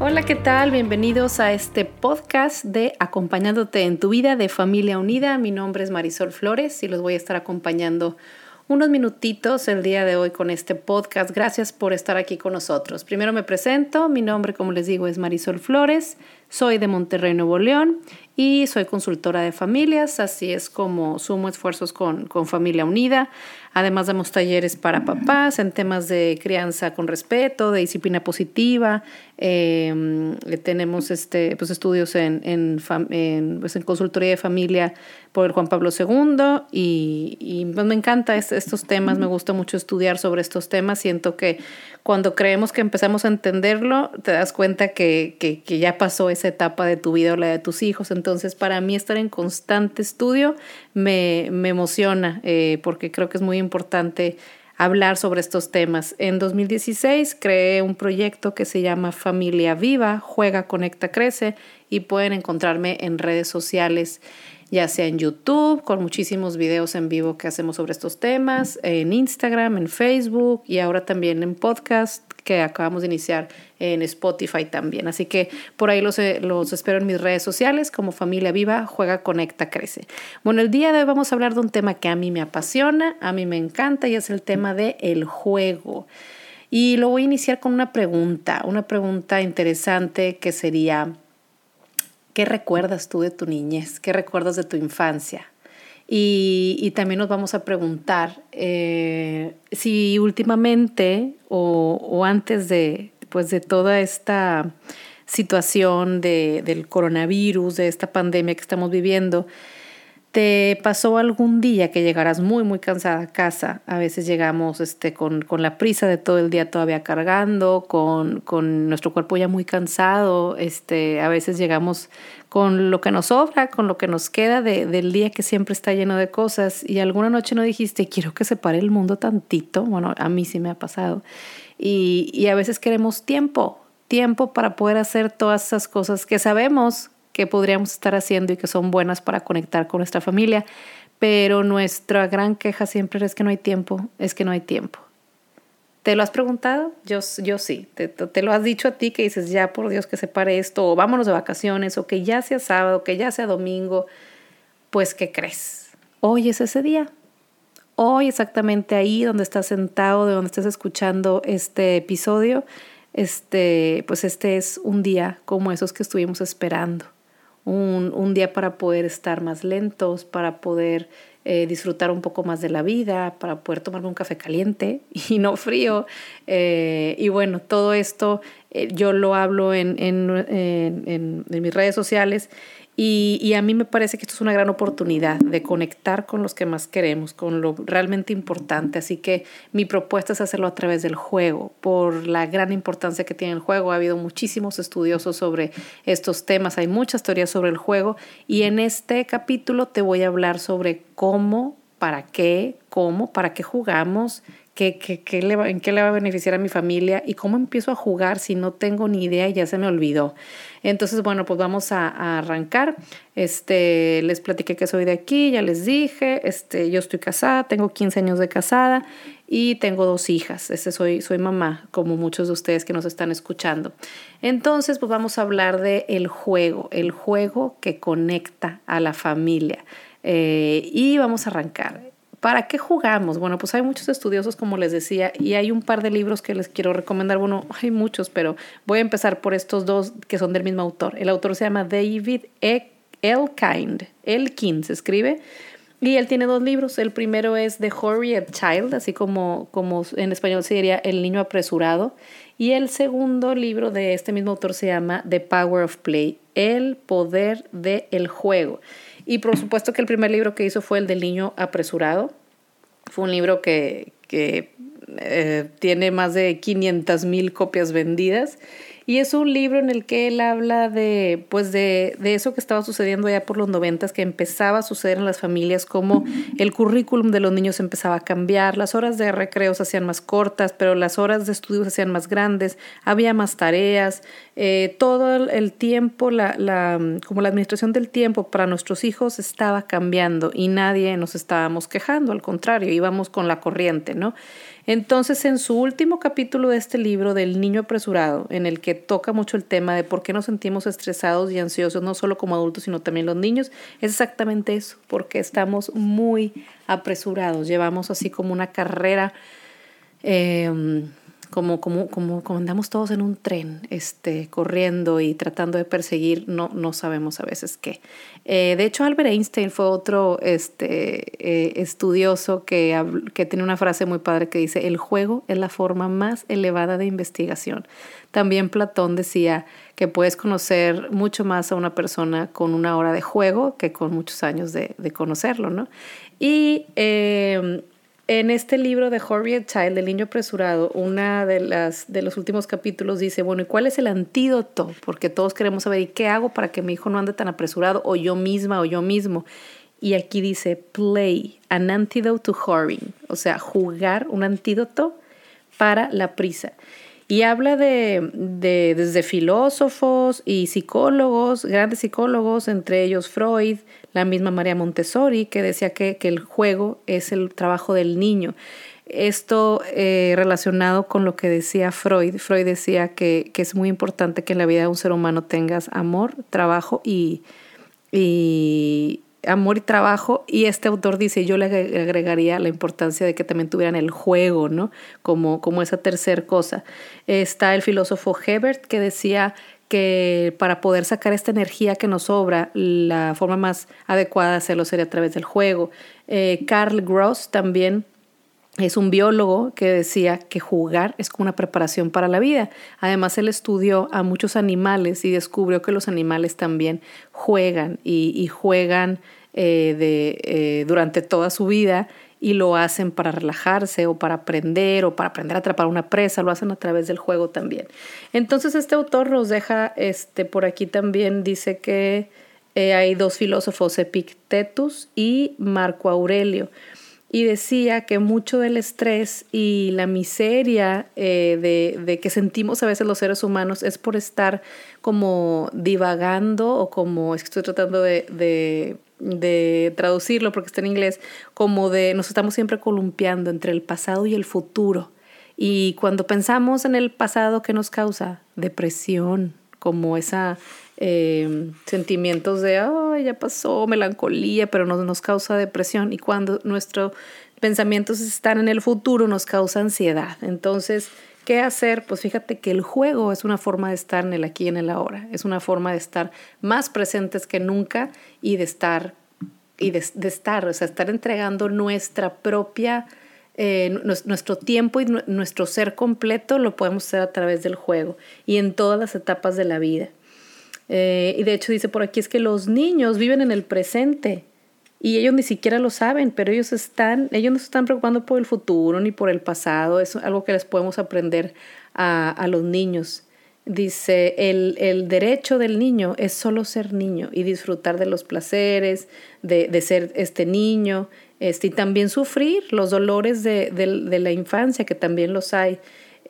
Hola, ¿qué tal? Bienvenidos a este podcast de Acompañándote en tu vida de Familia Unida. Mi nombre es Marisol Flores y los voy a estar acompañando unos minutitos el día de hoy con este podcast. Gracias por estar aquí con nosotros. Primero me presento, mi nombre como les digo es Marisol Flores, soy de Monterrey, Nuevo León y soy consultora de familias, así es como sumo esfuerzos con, con Familia Unida. Además damos talleres para papás en temas de crianza con respeto, de disciplina positiva. Em, tenemos este, pues, estudios en, en, en, pues, en, consultoría de familia por el Juan Pablo II y, y pues, me encanta estos temas, me gusta mucho estudiar sobre estos temas. Siento que cuando creemos que empezamos a entenderlo, te das cuenta que, que, ya pasó esa etapa de tu vida o la de tus hijos. Entonces, para mí estar en constante estudio me, me emociona eh, porque creo que es muy importante hablar sobre estos temas. En 2016 creé un proyecto que se llama Familia Viva, Juega, Conecta, Crece y pueden encontrarme en redes sociales ya sea en YouTube, con muchísimos videos en vivo que hacemos sobre estos temas, en Instagram, en Facebook y ahora también en podcast que acabamos de iniciar en Spotify también. Así que por ahí los, eh, los espero en mis redes sociales como Familia Viva, Juega, Conecta, Crece. Bueno, el día de hoy vamos a hablar de un tema que a mí me apasiona, a mí me encanta y es el tema del el juego. Y lo voy a iniciar con una pregunta, una pregunta interesante que sería, ¿Qué recuerdas tú de tu niñez? ¿Qué recuerdas de tu infancia? Y, también nos vamos a preguntar eh, si últimamente o, antes de, pues de toda esta situación de, del coronavirus, de esta pandemia que estamos viviendo, ¿Te pasó algún día que llegaras muy, muy cansada a casa? A veces llegamos este, con, con la prisa de todo el día todavía cargando, con, con nuestro cuerpo ya muy cansado. Este, a veces llegamos con lo que nos sobra, con lo que nos queda de, del día que siempre está lleno de cosas. Y alguna noche no dijiste, quiero que se pare el mundo tantito. Bueno, a mí sí me ha pasado. Y, y a veces queremos tiempo, tiempo para poder hacer todas esas cosas que sabemos que podríamos estar haciendo y que son buenas para conectar con nuestra familia, pero nuestra gran queja siempre es que no hay tiempo, es que no hay tiempo. ¿Te lo has preguntado? Yo, yo sí. Te, te, lo has dicho a ti que dices, ya por Dios que se pare esto, o vámonos de vacaciones, o que ya sea sábado, que ya sea domingo. Pues, ¿qué crees? Hoy es ese día. Hoy exactamente ahí donde estás sentado, de donde estás escuchando este episodio, este, pues este es un día como esos que estuvimos esperando un, día para poder estar más lentos, para poder eh, disfrutar un poco más de la vida, para poder tomarme un café caliente y no frío. Eh, y bueno, todo esto eh, yo lo hablo en, en, en mis redes sociales y, a mí me parece que esto es una gran oportunidad de conectar con los que más queremos, con lo realmente importante. Así que mi propuesta es hacerlo a través del juego, por la gran importancia que tiene el juego. Ha habido muchísimos estudiosos sobre estos temas, hay muchas teorías sobre el juego y en este capítulo te voy a hablar sobre cómo, para qué, cómo, para qué jugamos, qué, qué, le en qué le va a beneficiar a mi familia y cómo empiezo a jugar si no tengo ni idea y ya se me olvidó. Entonces, bueno, pues vamos a, arrancar. Este, les platiqué que soy de aquí, ya les dije, este, yo estoy casada, tengo 15 años de casada y tengo dos hijas. Este, soy, soy mamá, como muchos de ustedes que nos están escuchando. Entonces, pues vamos a hablar de el juego, el juego que conecta a la familia. Eh, y vamos a arrancar. ¿Para qué jugamos? Bueno, pues hay muchos estudiosos, como les decía, y hay un par de libros que les quiero recomendar. Bueno, hay muchos, pero voy a empezar por estos dos que son del mismo autor. El autor se llama David e. Elkind. Elkind se escribe. Y él tiene dos libros. El primero es The Hurried Child, así como, como en español se diría El niño apresurado. Y el segundo libro de este mismo autor se llama The Power of Play, El poder del juego. Y por supuesto que el primer libro que hizo fue el del niño apresurado. Fue un libro que, que eh, tiene más de 500 mil copias vendidas Y es un libro en el que él habla de, pues de, de eso que estaba sucediendo ya por los noventas, que empezaba a suceder en las familias, como el currículum de los niños empezaba a cambiar, las horas de recreo se hacían más cortas, pero las horas de estudio se hacían más grandes, había más tareas, eh, todo el tiempo, la, la, como la administración del tiempo para nuestros hijos estaba cambiando y nadie nos estábamos quejando, al contrario, íbamos con la corriente, ¿no? Entonces, en su último capítulo de este libro del niño apresurado, en el que toca mucho el tema de por qué nos sentimos estresados y ansiosos, no solo como adultos, sino también los niños, es exactamente eso, porque estamos muy apresurados, llevamos así como una carrera. Eh, como, como, como, como, andamos todos en un tren, este, corriendo y tratando de perseguir, no, no sabemos a veces qué. Eh, de hecho, Albert Einstein fue otro este, eh, estudioso que, que tiene una frase muy padre que dice, el juego es la forma más elevada de investigación. También Platón decía que puedes conocer mucho más a una persona con una hora de juego que con muchos años de, de conocerlo, ¿no? Y eh, en este libro de Harriet Child, El niño apresurado, una de las de los últimos capítulos dice, bueno, ¿y cuál es el antídoto? Porque todos queremos saber, ¿y qué hago para que mi hijo no ande tan apresurado? O yo misma o yo mismo. Y aquí dice, play, an antidote to hurrying. O sea, jugar un antídoto para la prisa. Y habla de, de, desde filósofos y psicólogos, grandes psicólogos, entre ellos Freud, la misma María Montessori, que decía que, que el juego es el trabajo del niño. Esto eh, relacionado con lo que decía Freud. Freud decía que, que, es muy importante que en la vida de un ser humano tengas amor, trabajo y, y amor y trabajo. Y este autor dice, yo le agregaría la importancia de que también tuvieran el juego, ¿no? Como, como esa tercera cosa. Está el filósofo Hebert que decía que para poder sacar esta energía que nos sobra, la forma más adecuada de hacerlo sería a través del juego. Eh, Carl Gross también es un biólogo que decía que jugar es como una preparación para la vida. Además, él estudió a muchos animales y descubrió que los animales también juegan y, juegan eh, de, eh, durante toda su vida y lo hacen para relajarse o para aprender o para aprender a atrapar una presa, lo hacen a través del juego también. Entonces este autor nos deja, este, por aquí también dice que eh, hay dos filósofos, Epictetus y Marco Aurelio, y decía que mucho del estrés y la miseria de, de, que sentimos a veces los seres humanos es por estar como divagando o como, es que estoy tratando de de traducirlo porque está en inglés, como de nos estamos siempre columpiando entre el pasado y el futuro. Y cuando pensamos en el pasado, ¿qué nos causa? Depresión, como esa eh, sentimientos de, ay, ya pasó, melancolía, pero no nos causa depresión. Y cuando nuestros pensamientos están en el futuro, nos causa ansiedad. Entonces, ¿Qué hacer? Pues fíjate que el juego es una forma de estar en el aquí y en el ahora, es una forma de estar más presentes que nunca y de estar, y de, estar, o sea, estar entregando nuestra propia, eh, nuestro tiempo y nuestro ser completo lo podemos hacer a través del juego y en todas las etapas de la vida. Eh, y de hecho dice por aquí es que los niños viven en el presente y ellos ni siquiera lo saben, pero ellos están, ellos no se están preocupando por el futuro ni por el pasado, es algo que les podemos aprender a, a los niños. Dice, el, el, derecho del niño es solo ser niño y disfrutar de los placeres, de, de ser este niño, este, y también sufrir los dolores de, de, de la infancia, que también los hay.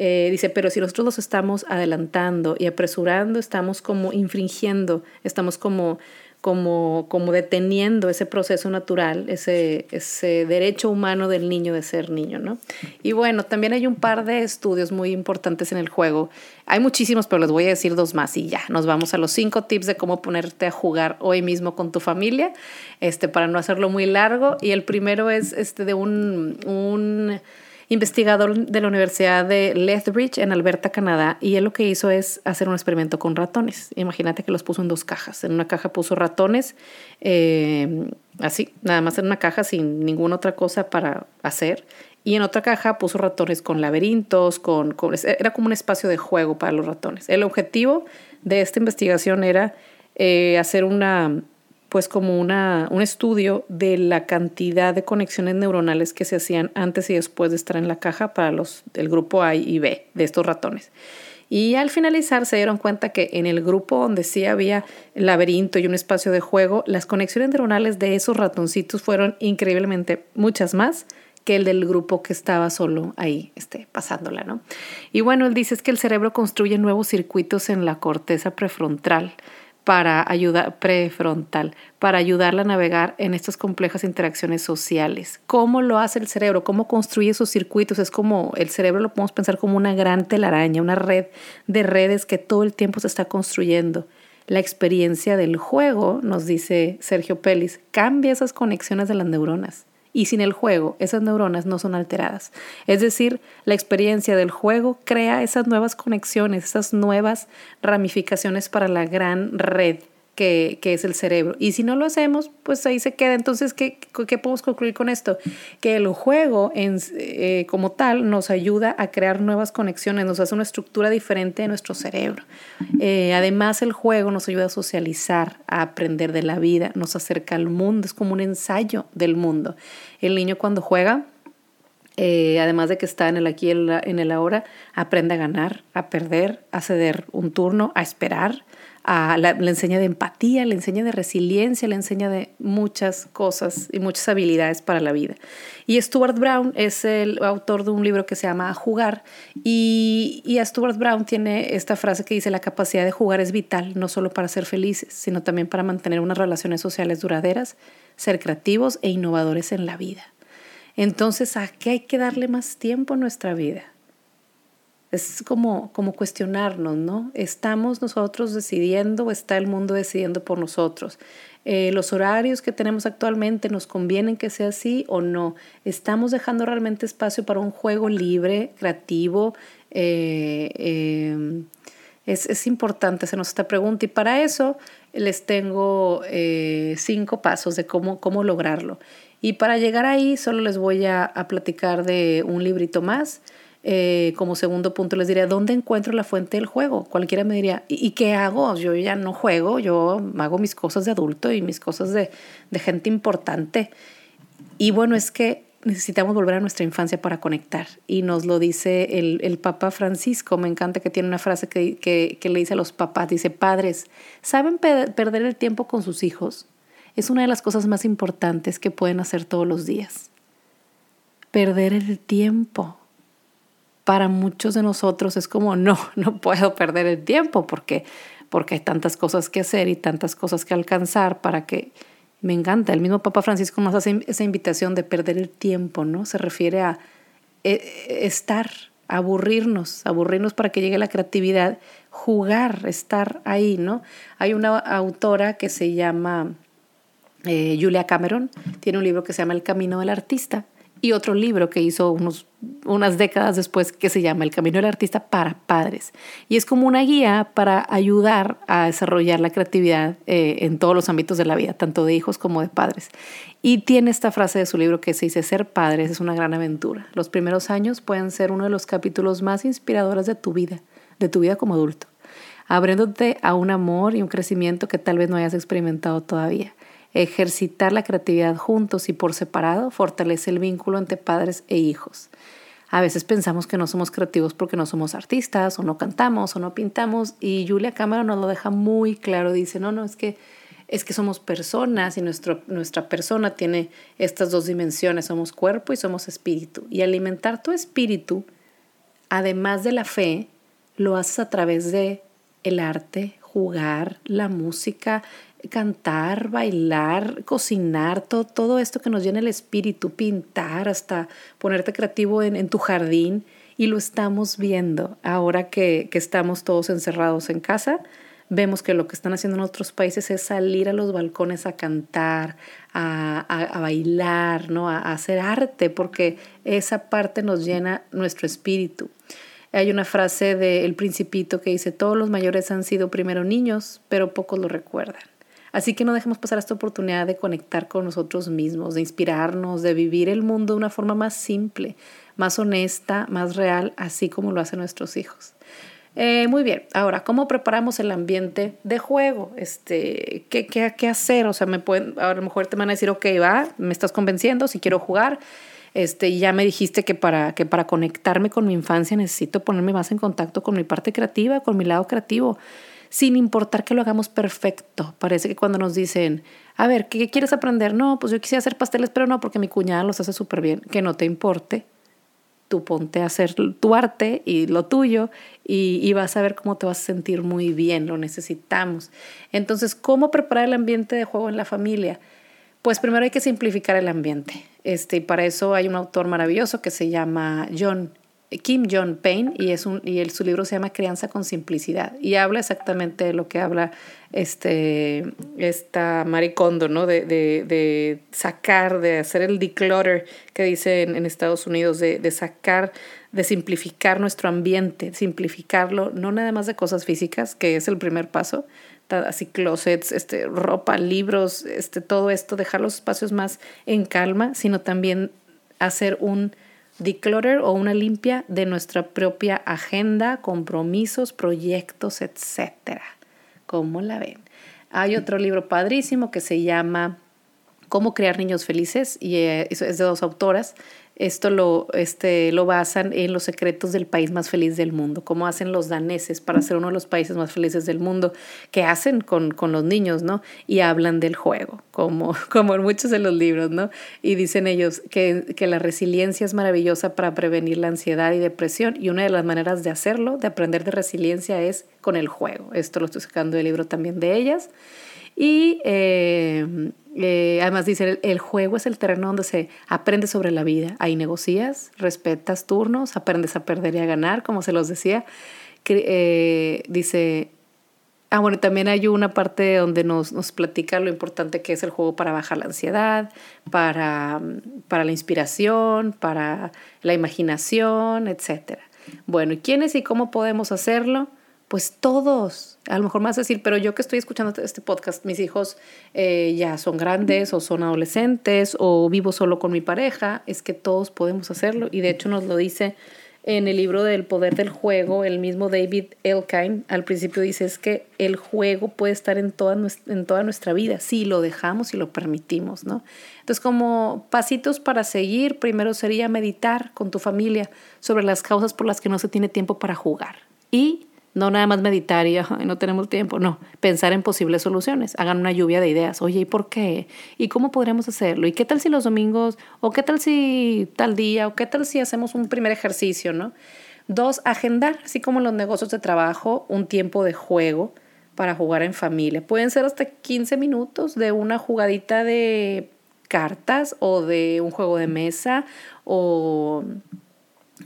Eh, dice, pero si nosotros los estamos adelantando y apresurando, estamos como infringiendo, estamos como como, como deteniendo ese proceso natural, ese, ese derecho humano del niño de ser niño, ¿no? Y bueno, también hay un par de estudios muy importantes en el juego. Hay muchísimos, pero les voy a decir dos más y ya. Nos vamos a los cinco tips de cómo ponerte a jugar hoy mismo con tu familia, este, para no hacerlo muy largo. Y el primero es este de un, un investigador de la Universidad de Lethbridge en Alberta, Canadá, y él lo que hizo es hacer un experimento con ratones. Imagínate que los puso en dos cajas. En una caja puso ratones, eh, así, nada más en una caja sin ninguna otra cosa para hacer. Y en otra caja puso ratones con laberintos, con, era como un espacio de juego para los ratones. El objetivo de esta investigación era eh, hacer una pues como una, un estudio de la cantidad de conexiones neuronales que se hacían antes y después de estar en la caja para los del grupo A y B de estos ratones. Y al finalizar se dieron cuenta que en el grupo donde sí había laberinto y un espacio de juego, las conexiones neuronales de esos ratoncitos fueron increíblemente muchas más que el del grupo que estaba solo ahí este, pasándola, ¿no? Y bueno, él dice es que el cerebro construye nuevos circuitos en la corteza prefrontal para ayudar prefrontal para ayudarla a navegar en estas complejas interacciones sociales. ¿Cómo lo hace el cerebro? ¿Cómo construye esos circuitos? Es como el cerebro lo podemos pensar como una gran telaraña, una red de redes que todo el tiempo se está construyendo. La experiencia del juego, nos dice Sergio Pelis, cambia esas conexiones de las neuronas y sin el juego esas neuronas no son alteradas. Es decir, la experiencia del juego crea esas nuevas conexiones, esas nuevas ramificaciones para la gran red que, es el cerebro. Y si no lo hacemos, pues ahí se queda. Entonces, ¿qué, qué podemos concluir con esto? Que el juego en, eh, como tal nos ayuda a crear nuevas conexiones, nos hace una estructura diferente de nuestro cerebro. Eh, además, el juego nos ayuda a socializar, a aprender de la vida, nos acerca al mundo, es como un ensayo del mundo. El niño cuando juega, eh, además de que está en el aquí en el ahora, aprende a ganar, a perder, a ceder un turno, a esperar, le enseña de empatía, le enseña de resiliencia, le enseña de muchas cosas y muchas habilidades para la vida. Y Stuart Brown es el autor de un libro que se llama Jugar y, y Stuart Brown tiene esta frase que dice la capacidad de jugar es vital, no solo para ser felices, sino también para mantener unas relaciones sociales duraderas, ser creativos e innovadores en la vida. Entonces, ¿a qué hay que darle más tiempo en nuestra vida? Es como, como cuestionarnos, ¿no? ¿Estamos nosotros decidiendo o está el mundo decidiendo por nosotros? Eh, ¿Los horarios que tenemos actualmente nos convienen que sea así o no? ¿Estamos dejando realmente espacio para un juego libre, creativo? Eh, em, es, es, importante hacernos esta pregunta y para eso les tengo eh, cinco pasos de cómo, cómo lograrlo. Y para llegar ahí solo les voy a, a platicar de un librito más eh, como segundo punto les diría, ¿dónde encuentro la fuente del juego? Cualquiera me diría, ¿y, qué hago? Yo ya no juego, yo hago mis cosas de adulto y mis cosas de, de gente importante. Y bueno, es que necesitamos volver a nuestra infancia para conectar. Y nos lo dice el, el Papa Francisco. Me encanta que tiene una frase que, que, que le dice a los papás. Dice, padres, ¿saben perder el tiempo con sus hijos? Es una de las cosas más importantes que pueden hacer todos los días. Perder el tiempo para muchos de nosotros es como, no, no puedo perder el tiempo porque, porque hay tantas cosas que hacer y tantas cosas que alcanzar para que me encanta. El mismo Papa Francisco nos hace esa invitación de perder el tiempo, ¿no? Se refiere a eh, estar, aburrirnos, aburrirnos para que llegue la creatividad, jugar, estar ahí, ¿no? Hay una autora que se llama eh, Julia Cameron, tiene un libro que se llama El Camino del Artista y otro libro que hizo unos, unas décadas después que se llama El Camino del Artista para Padres. Y es como una guía para ayudar a desarrollar la creatividad eh, en todos los ámbitos de la vida, tanto de hijos como de padres. Y tiene esta frase de su libro que se dice, ser padres es una gran aventura. Los primeros años pueden ser uno de los capítulos más inspiradores de tu vida, de tu vida como adulto, abriéndote a un amor y un crecimiento que tal vez no hayas experimentado todavía. Ejercitar la creatividad juntos y por separado fortalece el vínculo entre padres e hijos. A veces pensamos que no somos creativos porque no somos artistas o no cantamos o no pintamos y Julia Cámara nos lo deja muy claro. Dice, no, no, es que, es que somos personas y nuestro, nuestra persona tiene estas dos dimensiones, somos cuerpo y somos espíritu. Y alimentar tu espíritu, además de la fe, lo haces a través de el arte, jugar, la música, cantar, bailar, cocinar, todo, todo esto que nos llena el espíritu, pintar, hasta ponerte creativo en, tu jardín. Y lo estamos viendo ahora que, estamos todos encerrados en casa. Vemos que lo que están haciendo en otros países es salir a los balcones a cantar, a, bailar, ¿no? a hacer arte, porque esa parte nos llena nuestro espíritu. Hay una frase de El Principito que dice, todos los mayores han sido primero niños, pero pocos lo recuerdan. Así que no dejemos pasar esta oportunidad de conectar con nosotros mismos, de inspirarnos, de vivir el mundo de una forma más simple, más honesta, más real, así como lo hacen nuestros hijos. Eh, muy bien, ahora, ¿cómo preparamos el ambiente de juego? Este, ¿qué, qué, hacer? O sea, me pueden, a lo mejor te van a decir, ok, va, me estás convenciendo, si quiero jugar. Este, ya me dijiste que para, que para conectarme con mi infancia necesito ponerme más en contacto con mi parte creativa, con mi lado creativo, sin importar que lo hagamos perfecto. Parece que cuando nos dicen, a ver, ¿qué quieres aprender? No, pues yo quisiera hacer pasteles, pero no, porque mi cuñada los hace súper bien. Que no te importe, tú ponte a hacer tu arte y lo tuyo y, vas a ver cómo te vas a sentir muy bien, lo necesitamos. Entonces, ¿cómo preparar el ambiente de juego en la familia? Pues primero hay que simplificar el ambiente. Este, y para eso hay un autor maravilloso que se llama John Kim John Payne y, es un, y su libro se llama Crianza con Simplicidad y habla exactamente de lo que habla este, esta Maricondo, ¿no? De, de, de, sacar, de hacer el declutter que dice en, Estados Unidos, de, de, sacar, de simplificar nuestro ambiente, simplificarlo, no nada más de cosas físicas, que es el primer paso, así closets, este, ropa, libros, este, todo esto, dejar los espacios más en calma, sino también hacer un declutter o una limpia de nuestra propia agenda, compromisos, proyectos, etcétera. ¿Cómo la ven? Hay otro libro padrísimo que se llama Cómo crear niños felices y eh, es de dos autoras. Esto lo, este, lo basan en los secretos del país más feliz del mundo, cómo hacen los daneses para ser uno de los países más felices del mundo, qué hacen con, con los niños, ¿no? Y hablan del juego, como, como en muchos de los libros, ¿no? Y dicen ellos que, que la resiliencia es maravillosa para prevenir la ansiedad y depresión y una de las maneras de hacerlo, de aprender de resiliencia, es con el juego. Esto lo estoy sacando del libro también de ellas. Y eh, eh, además dice, el, juego es el terreno donde se aprende sobre la vida. Ahí negocias, respetas turnos, aprendes a perder y a ganar, como se los decía. Eh, dice, ah, bueno, también hay una parte donde nos, nos platica lo importante que es el juego para bajar la ansiedad, para, para la inspiración, para la imaginación, etc. Bueno, ¿y quiénes y cómo podemos hacerlo? Pues todos, a lo mejor más decir, pero yo que estoy escuchando este podcast, mis hijos eh, ya son grandes o son adolescentes o vivo solo con mi pareja, es que todos podemos hacerlo y de hecho nos lo dice en el libro del poder del juego, el mismo David Elkine al principio dice es que el juego puede estar en toda, nuestra, en toda nuestra vida, si lo dejamos y lo permitimos, ¿no? Entonces, como pasitos para seguir, primero sería meditar con tu familia sobre las causas por las que no se tiene tiempo para jugar y no nada más meditar y no tenemos tiempo, no, pensar en posibles soluciones, hagan una lluvia de ideas, oye, ¿y por qué? ¿Y cómo podríamos hacerlo? ¿Y qué tal si los domingos, o qué tal si tal día, o qué tal si hacemos un primer ejercicio, ¿no? Dos, agendar, así como los negocios de trabajo, un tiempo de juego para jugar en familia. Pueden ser hasta 15 minutos de una jugadita de cartas o de un juego de mesa o,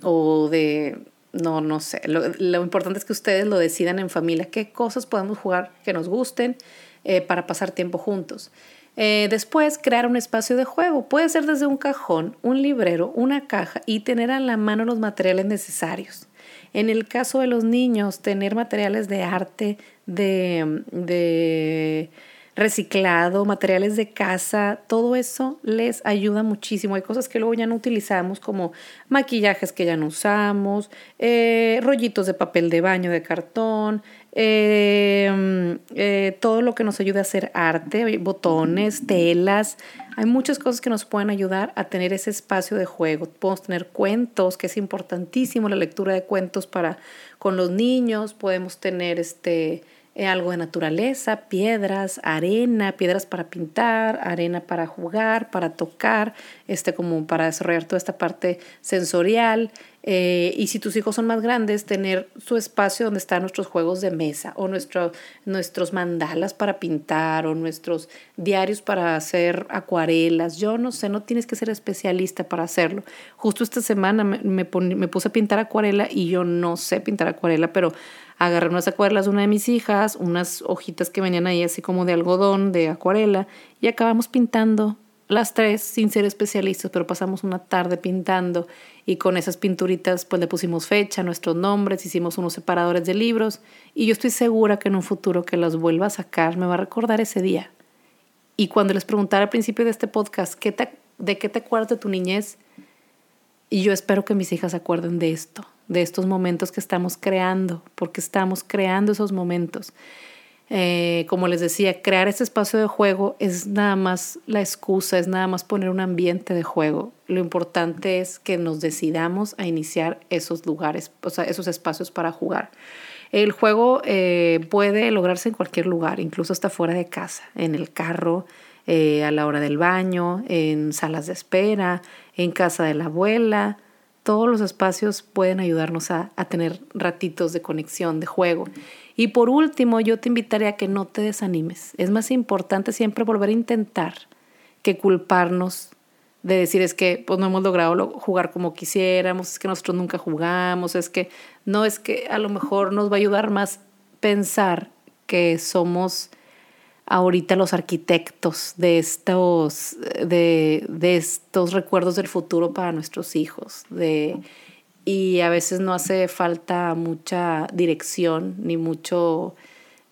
o de no, no sé. Lo, importante es que ustedes lo decidan en familia, qué cosas podemos jugar que nos gusten eh, para pasar tiempo juntos. Eh, después, crear un espacio de juego. Puede ser desde un cajón, un librero, una caja y tener a la mano los materiales necesarios. En el caso de los niños, tener materiales de arte, de, de reciclado, materiales de casa, todo eso les ayuda muchísimo. Hay cosas que luego ya no utilizamos como maquillajes que ya no usamos, eh, rollitos de papel de baño de cartón, eh, eh, todo lo que nos ayude a hacer arte, botones, telas. Hay muchas cosas que nos pueden ayudar a tener ese espacio de juego. Podemos tener cuentos, que es importantísimo la lectura de cuentos para con los niños. Podemos tener este algo de naturaleza, piedras, arena, piedras para pintar, arena para jugar, para tocar, este, como para desarrollar toda esta parte sensorial. Eh, y si tus hijos son más grandes, tener su espacio donde están nuestros juegos de mesa o nuestro, nuestros mandalas para pintar o nuestros diarios para hacer acuarelas. Yo no sé, no tienes que ser especialista para hacerlo. Justo esta semana me, me puse a pintar acuarela y yo no sé pintar acuarela, pero agarré unas acuarelas de una de mis hijas, unas hojitas que venían ahí así como de algodón, de acuarela, y acabamos pintando las tres sin ser especialistas, pero pasamos una tarde pintando y con esas pinturitas pues le pusimos fecha, nuestros nombres, hicimos unos separadores de libros y yo estoy segura que en un futuro que las vuelva a sacar me va a recordar ese día. Y cuando les preguntara al principio de este podcast, ¿qué ¿de qué te acuerdas de tu niñez? Y yo espero que mis hijas se acuerden de esto, de estos momentos que estamos creando, porque estamos creando esos momentos. Eh, como les decía, crear este espacio de juego es nada más la excusa, es nada más poner un ambiente de juego. Lo importante es que nos decidamos a iniciar esos lugares, o sea, esos espacios para jugar. El juego eh, puede lograrse en cualquier lugar, incluso hasta fuera de casa, en el carro, eh, a la hora del baño, en salas de espera, en casa de la abuela. Todos los espacios pueden ayudarnos a, a tener ratitos de conexión, de juego. Y por último, yo te invitaría a que no te desanimes. Es más importante siempre volver a intentar que culparnos de decir es que pues no hemos logrado jugar como quisiéramos, es que nosotros nunca jugamos, es que no es que a lo mejor nos va a ayudar más pensar que somos ahorita los arquitectos de estos, de, de estos recuerdos del futuro para nuestros hijos, de y a veces no hace falta mucha dirección ni mucho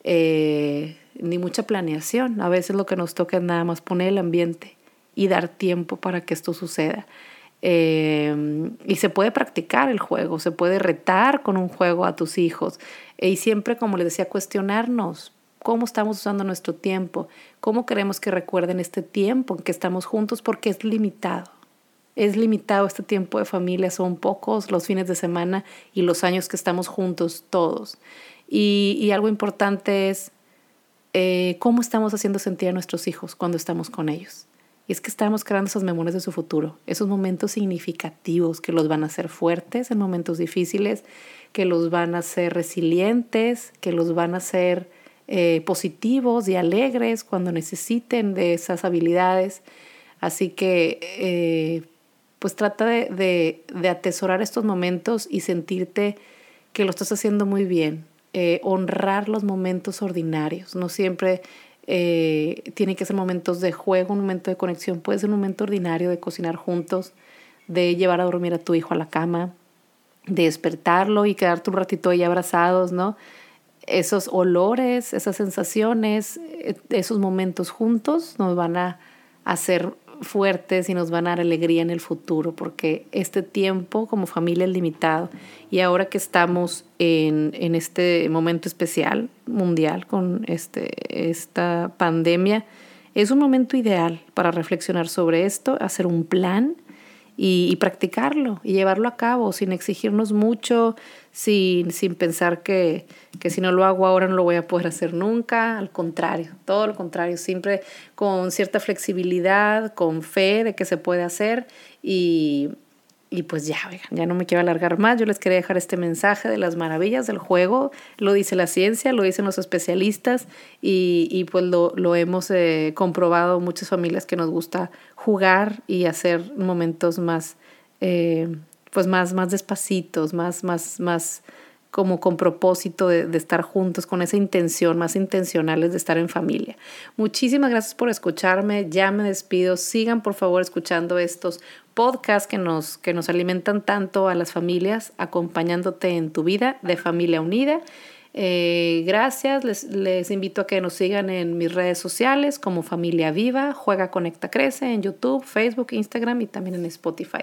eh, ni mucha planeación. A veces lo que nos toca es nada más poner el ambiente y dar tiempo para que esto suceda. Eh, y se puede practicar el juego, se puede retar con un juego a tus hijos. Y siempre, como les decía, cuestionarnos cómo estamos usando nuestro tiempo, cómo queremos que recuerden este tiempo en que estamos juntos, porque es limitado es limitado este tiempo de familia, son pocos los fines de semana y los años que estamos juntos todos. Y, algo importante es eh, cómo estamos haciendo sentir a nuestros hijos cuando estamos con ellos. Y es que estamos creando esas memorias de su futuro, esos momentos significativos que los van a hacer fuertes en momentos difíciles, que los van a hacer resilientes, que los van a hacer eh, positivos y alegres cuando necesiten de esas habilidades. Así que eh, pues trata de, atesorar estos momentos y sentirte que lo estás haciendo muy bien. Eh, honrar los momentos ordinarios. No siempre eh, tiene que ser momentos de juego, un momento de conexión. Puede ser un momento ordinario de cocinar juntos, de llevar a dormir a tu hijo a la cama, de despertarlo y quedarte un ratito ahí abrazados, ¿no? Esos olores, esas sensaciones, eh, esos momentos juntos nos van a hacer fuertes y nos van a dar alegría en el futuro, porque este tiempo como familia es limitado. Y ahora que estamos en, en este momento especial mundial con este, esta pandemia, es un momento ideal para reflexionar sobre esto, hacer un plan y, practicarlo y llevarlo a cabo sin exigirnos mucho, sin, sin pensar que, que, si no lo hago ahora no lo voy a poder hacer nunca. Al contrario, todo lo contrario, siempre con cierta flexibilidad, con fe de que se puede hacer y, y pues ya, ya no me quiero alargar más. Yo les quería dejar este mensaje de las maravillas del juego. Lo dice la ciencia, lo dicen los especialistas y, y pues lo, lo hemos eh, comprobado muchas familias que nos gusta jugar y hacer momentos más, eh, pues más, más despacitos, más, más, más como con propósito de, de, estar juntos, con esa intención, más intencionales de estar en familia. Muchísimas gracias por escucharme, ya me despido, sigan por favor escuchando estos podcasts que nos, que nos alimentan tanto a las familias, acompañándote en tu vida de familia unida. Eh, gracias, les, invito a que nos sigan en mis redes sociales como Familia Viva, Juega, Conecta, Crece en YouTube, Facebook, Instagram y también en Spotify.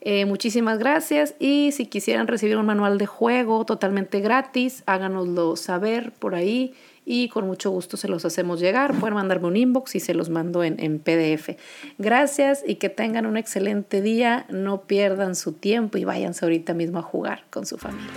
Eh, muchísimas gracias y si quisieran recibir un manual de juego totalmente gratis, háganoslo saber por ahí y con mucho gusto se los hacemos llegar. Pueden mandarme un inbox y se los mando en, en PDF. Gracias y que tengan un excelente día. No pierdan su tiempo y váyanse ahorita mismo a jugar con su familia.